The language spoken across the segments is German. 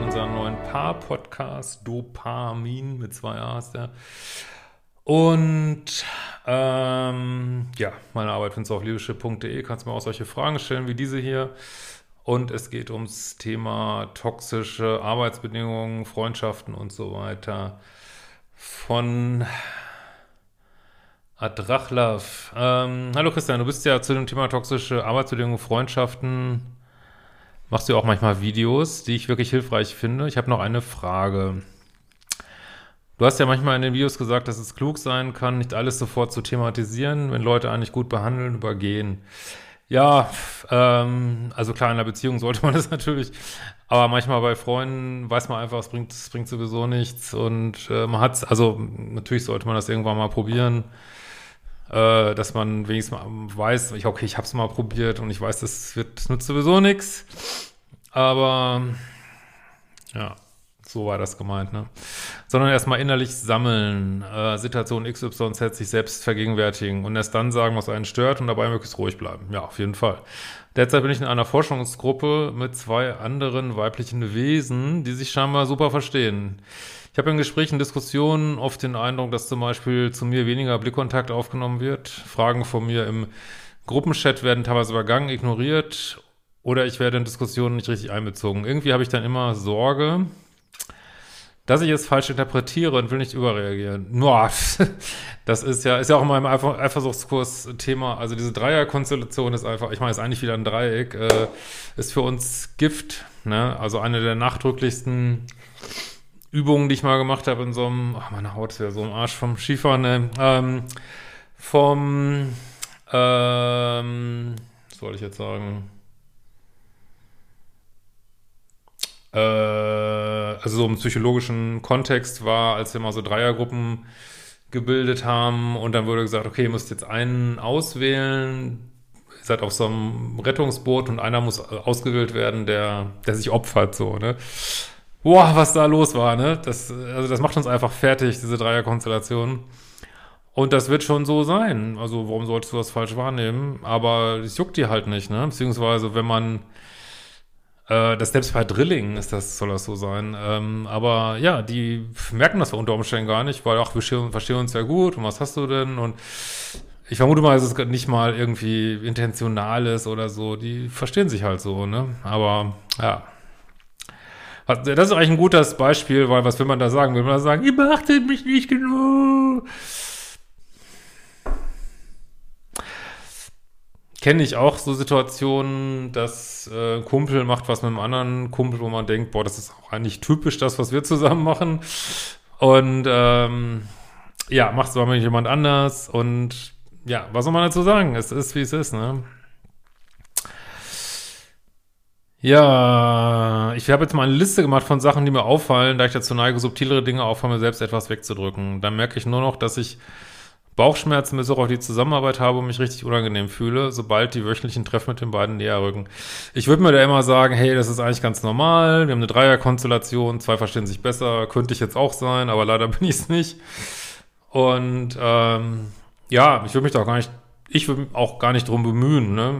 in unseren neuen Paar-Podcast, Dopamin mit zwei A ist. Und ähm, ja, meine Arbeit findest du auf liebeschiff.de, kannst mir auch solche Fragen stellen wie diese hier. Und es geht ums Thema toxische Arbeitsbedingungen, Freundschaften und so weiter von Adrachlav. Ähm, hallo Christian, du bist ja zu dem Thema toxische Arbeitsbedingungen, Freundschaften, machst du auch manchmal Videos, die ich wirklich hilfreich finde. Ich habe noch eine Frage. Du hast ja manchmal in den Videos gesagt, dass es klug sein kann, nicht alles sofort zu thematisieren, wenn Leute eigentlich gut behandeln, übergehen. Ja, ähm, also klar, in einer Beziehung sollte man das natürlich, aber manchmal bei Freunden weiß man einfach, es bringt, es bringt sowieso nichts und äh, man hat also natürlich sollte man das irgendwann mal probieren äh, dass man wenigstens mal weiß, ich, okay, ich habe es mal probiert und ich weiß, das wird, das nutzt sowieso nichts. Aber ja, so war das gemeint, ne? Sondern erstmal innerlich sammeln, äh, Situation XYZ sich selbst vergegenwärtigen und erst dann sagen, was einen stört und dabei möglichst ruhig bleiben. Ja, auf jeden Fall. Derzeit bin ich in einer Forschungsgruppe mit zwei anderen weiblichen Wesen, die sich scheinbar super verstehen. Ich habe in Gesprächen, Diskussionen oft den Eindruck, dass zum Beispiel zu mir weniger Blickkontakt aufgenommen wird. Fragen von mir im Gruppenchat werden teilweise übergangen, ignoriert oder ich werde in Diskussionen nicht richtig einbezogen. Irgendwie habe ich dann immer Sorge, dass ich es falsch interpretiere und will nicht überreagieren. Nur, das ist ja, ist ja auch in meinem Eifersuchtskurs Thema. Also diese Dreierkonstellation ist einfach, ich meine, ist eigentlich wieder ein Dreieck, äh, ist für uns Gift, ne? Also eine der nachdrücklichsten Übungen, die ich mal gemacht habe in so einem, ach, meine Haut ist ja so im Arsch vom Skifahren, ne? ähm, vom, ähm, was soll ich jetzt sagen? Äh, also so im psychologischen Kontext war, als wir mal so Dreiergruppen gebildet haben und dann wurde gesagt, okay, ihr müsst jetzt einen auswählen, ihr seid auf so einem Rettungsboot und einer muss ausgewählt werden, der, der sich opfert, so, ne? Boah, was da los war, ne? Das, also das macht uns einfach fertig, diese Dreierkonstellation. Und das wird schon so sein. Also warum solltest du das falsch wahrnehmen? Aber es juckt dir halt nicht, ne? Beziehungsweise wenn man äh, das selbst bei Drilling ist das, soll das so sein. Ähm, aber ja, die merken das unter Umständen gar nicht, weil ach, wir verstehen uns ja gut und was hast du denn? Und ich vermute mal, es nicht mal irgendwie intentional ist oder so. Die verstehen sich halt so, ne? Aber ja. Das ist eigentlich ein gutes Beispiel, weil was will man da sagen? Will man da sagen, ihr beachtet mich nicht genug? Kenne ich auch so Situationen, dass äh, Kumpel macht was mit einem anderen Kumpel, wo man denkt, boah, das ist auch eigentlich typisch das, was wir zusammen machen. Und ähm, ja, macht es aber mit jemand anders. Und ja, was soll man dazu sagen? Es ist, wie es ist, ne? Ja, ich habe jetzt mal eine Liste gemacht von Sachen, die mir auffallen, da ich dazu neige, subtilere Dinge auch von mir selbst etwas wegzudrücken. Dann merke ich nur noch, dass ich Bauchschmerzen bis auch auf die Zusammenarbeit habe und mich richtig unangenehm fühle, sobald die wöchentlichen Treffen mit den beiden näher rücken. Ich würde mir da immer sagen, hey, das ist eigentlich ganz normal, wir haben eine Dreierkonstellation, zwei verstehen sich besser, könnte ich jetzt auch sein, aber leider bin ich es nicht. Und ähm, ja, ich würde mich da auch gar nicht ich würde auch gar nicht drum bemühen, ne?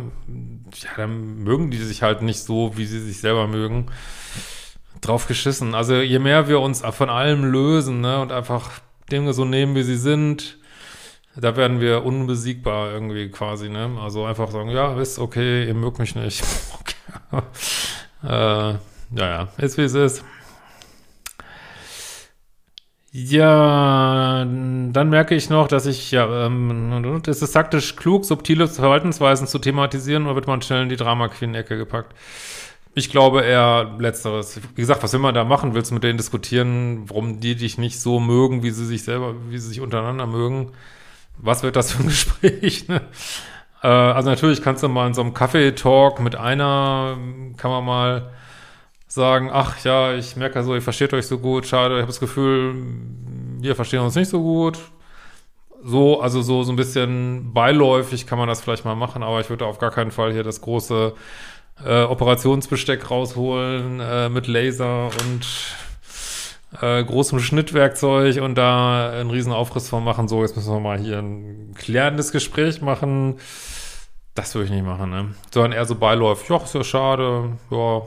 Ja, dann mögen die sich halt nicht so, wie sie sich selber mögen. Drauf geschissen. Also je mehr wir uns von allem lösen, ne, und einfach Dinge so nehmen, wie sie sind, da werden wir unbesiegbar irgendwie quasi, ne? Also einfach sagen, ja, ist okay, ihr mögt mich nicht. äh, ja, ja, ist wie es ist. Ja, dann merke ich noch, dass ich, ja, ähm, es taktisch klug, subtile Verhaltensweisen zu thematisieren oder wird man schnell in die Drama Queen-Ecke gepackt? Ich glaube eher Letzteres. Wie gesagt, was will man da machen? Willst du mit denen diskutieren, warum die dich nicht so mögen, wie sie sich selber, wie sie sich untereinander mögen? Was wird das für ein Gespräch? Ne? Äh, also natürlich kannst du mal in so einem Kaffee-Talk mit einer, kann man mal sagen, ach ja, ich merke so, ihr versteht euch so gut, schade, ich habe das Gefühl, wir verstehen uns nicht so gut. So, also so, so ein bisschen beiläufig kann man das vielleicht mal machen, aber ich würde auf gar keinen Fall hier das große äh, Operationsbesteck rausholen äh, mit Laser und äh, großem Schnittwerkzeug und da einen riesen Aufriss von machen. So, jetzt müssen wir mal hier ein klärendes Gespräch machen. Das würde ich nicht machen, ne? Sondern eher so beiläufig. Ja, ist ja schade. Ja,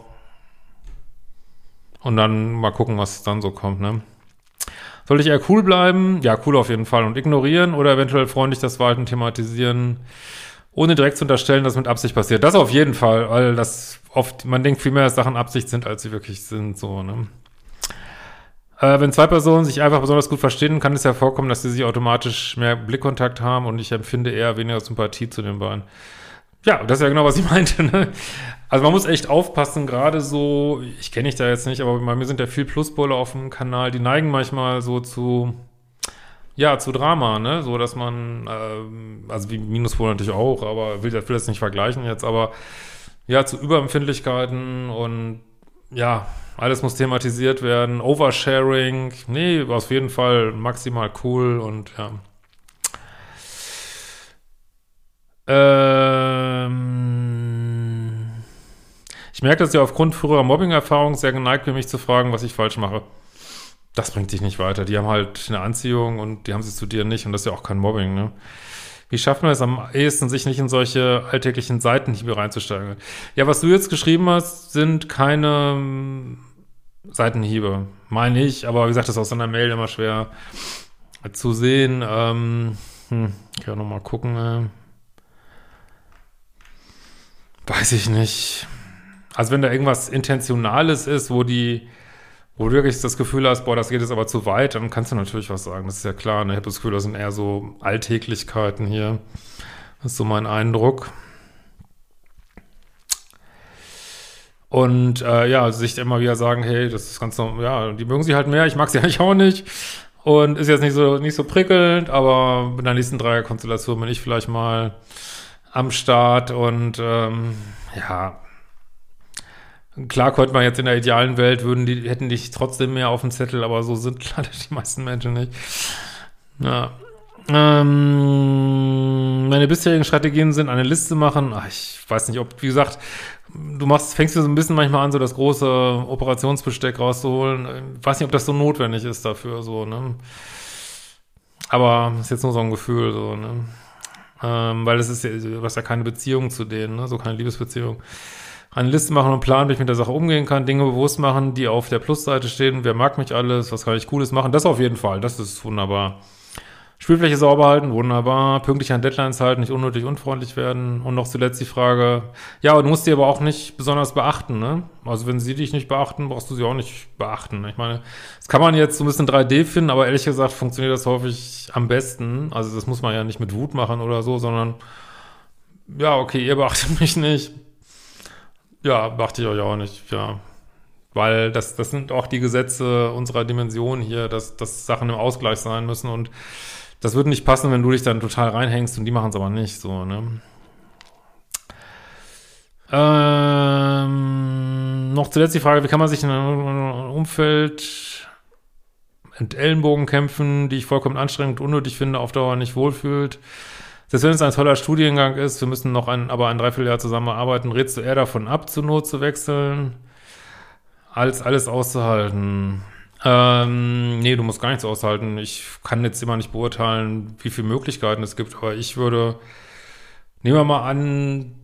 Und dann mal gucken, was dann so kommt, ne? Soll ich eher cool bleiben? Ja, cool auf jeden Fall. Und ignorieren oder eventuell freundlich das Verhalten thematisieren, ohne direkt zu unterstellen, dass mit Absicht passiert. Das auf jeden Fall, weil das oft, man denkt viel mehr, dass Sachen Absicht sind, als sie wirklich sind, so, ne? Äh, wenn zwei Personen sich einfach besonders gut verstehen, kann es ja vorkommen, dass sie sich automatisch mehr Blickkontakt haben und ich empfinde eher weniger Sympathie zu den beiden. Ja, das ist ja genau, was ich meinte. Ne? Also man muss echt aufpassen, gerade so, ich kenne dich da jetzt nicht, aber bei mir sind ja viel Pluspole auf dem Kanal, die neigen manchmal so zu, ja, zu Drama, ne? So, dass man, äh, also wie Minuspole natürlich auch, aber will, will das nicht vergleichen jetzt, aber ja, zu Überempfindlichkeiten und ja, alles muss thematisiert werden. Oversharing, nee, auf jeden Fall maximal cool und ja. Ähm merke, dass ihr aufgrund früherer Mobbing-Erfahrung sehr geneigt bin, mich zu fragen, was ich falsch mache. Das bringt dich nicht weiter. Die haben halt eine Anziehung und die haben sie zu dir nicht und das ist ja auch kein Mobbing, ne? Wie schafft man es am ehesten, sich nicht in solche alltäglichen Seitenhiebe reinzusteigen? Ja, was du jetzt geschrieben hast, sind keine ähm, Seitenhiebe. Meine ich, aber wie gesagt, das ist aus einer Mail immer schwer zu sehen. Ähm, hm, ich kann nochmal gucken. Äh. Weiß ich nicht. Also wenn da irgendwas Intentionales ist, wo die wo du wirklich das Gefühl hast, boah, das geht jetzt aber zu weit, dann kannst du natürlich was sagen. Das ist ja klar. Ne? Ich habe das Gefühl, das sind eher so Alltäglichkeiten hier. Das ist so mein Eindruck. Und äh, ja, sich immer wieder sagen, hey, das ist ganz normal, ja, die mögen sie halt mehr, ich mag sie eigentlich auch nicht. Und ist jetzt nicht so, nicht so prickelnd, aber mit der nächsten Dreierkonstellation bin ich vielleicht mal am Start und ähm, ja, Klar könnte man jetzt in der idealen Welt würden die, hätten dich trotzdem mehr auf dem Zettel, aber so sind klar die meisten Menschen nicht. Ja. Ähm, meine bisherigen Strategien sind eine Liste machen. Ach, ich weiß nicht, ob, wie gesagt, du machst, fängst du so ein bisschen manchmal an, so das große Operationsbesteck rauszuholen. Ich weiß nicht, ob das so notwendig ist dafür, so, ne? Aber ist jetzt nur so ein Gefühl, so, ne? Ähm, weil es ist ja, du hast ja keine Beziehung zu denen, ne? So keine Liebesbeziehung eine Liste machen und planen, wie ich mit der Sache umgehen kann, Dinge bewusst machen, die auf der Plusseite stehen. Wer mag mich alles? Was kann ich Cooles machen? Das auf jeden Fall. Das ist wunderbar. Spielfläche sauber halten, wunderbar. Pünktlich an Deadlines halten, nicht unnötig unfreundlich werden. Und noch zuletzt die Frage, ja, du musst die aber auch nicht besonders beachten, ne? Also wenn sie dich nicht beachten, brauchst du sie auch nicht beachten. Ich meine, das kann man jetzt so ein bisschen 3D finden, aber ehrlich gesagt funktioniert das häufig am besten. Also das muss man ja nicht mit Wut machen oder so, sondern ja, okay, ihr beachtet mich nicht ja, dachte ich euch auch nicht, ja. Weil das, das sind auch die Gesetze unserer Dimension hier, dass, dass Sachen im Ausgleich sein müssen und das würde nicht passen, wenn du dich dann total reinhängst und die machen es aber nicht so, ne? Ähm, noch zuletzt die Frage, wie kann man sich in einem Umfeld mit Ellenbogen kämpfen, die ich vollkommen anstrengend und unnötig finde, auf Dauer nicht wohlfühlt? Selbst wenn es ein toller Studiengang ist, wir müssen noch ein, aber ein Dreivierteljahr zusammenarbeiten, rätst du eher davon ab, zur Not zu wechseln, als alles auszuhalten? Ähm, nee, du musst gar nichts aushalten. Ich kann jetzt immer nicht beurteilen, wie viele Möglichkeiten es gibt, aber ich würde, nehmen wir mal an,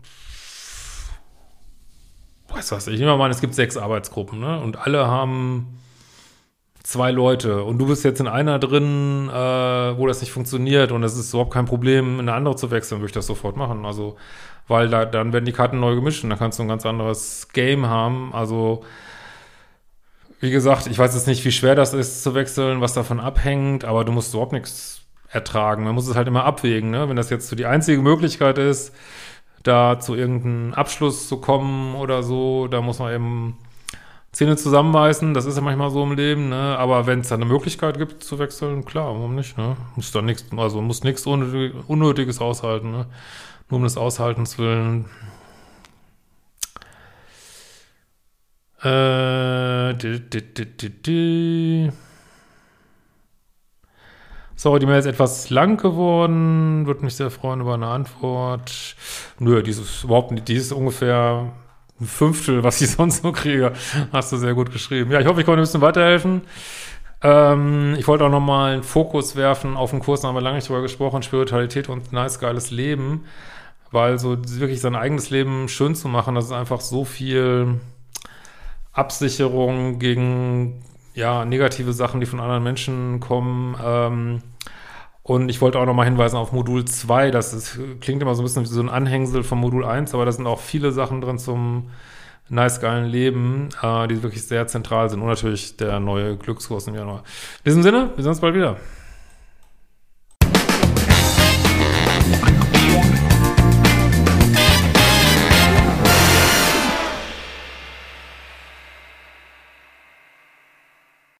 weiß was, ich nehme mal an, es gibt sechs Arbeitsgruppen, ne? Und alle haben zwei Leute und du bist jetzt in einer drin, äh, wo das nicht funktioniert und es ist überhaupt kein Problem, in eine andere zu wechseln, würde ich das sofort machen. Also, weil da, dann werden die Karten neu gemischt und dann kannst du ein ganz anderes Game haben. Also, wie gesagt, ich weiß jetzt nicht, wie schwer das ist zu wechseln, was davon abhängt, aber du musst überhaupt nichts ertragen. Man muss es halt immer abwägen, ne? Wenn das jetzt so die einzige Möglichkeit ist, da zu irgendeinem Abschluss zu kommen oder so, da muss man eben Zähne zusammenbeißen, das ist ja manchmal so im Leben, ne? Aber wenn es da eine Möglichkeit gibt zu wechseln, klar, warum nicht, ne? Muss da nichts, also muss nichts Unnötig, Unnötiges aushalten, ne? Nur um des Aushaltens willen. Äh, di, di, di. Sorry, die Mail ist etwas lang geworden. Würde mich sehr freuen über eine Antwort. Nö, dieses überhaupt nicht, die ist ungefähr ein Fünftel, was ich sonst so kriege. Hast du sehr gut geschrieben. Ja, ich hoffe, ich konnte ein bisschen weiterhelfen. Ähm, ich wollte auch nochmal einen Fokus werfen auf den Kurs, da haben wir lange nicht drüber gesprochen, Spiritualität und nice, geiles Leben. Weil so wirklich sein eigenes Leben schön zu machen, das ist einfach so viel Absicherung gegen ja, negative Sachen, die von anderen Menschen kommen. Ähm, und ich wollte auch nochmal hinweisen auf Modul 2. Das ist, klingt immer so ein bisschen wie so ein Anhängsel von Modul 1, aber da sind auch viele Sachen drin zum nice geilen Leben, äh, die wirklich sehr zentral sind. Und natürlich der neue Glückskurs im Januar. In diesem Sinne, wir sehen uns bald wieder.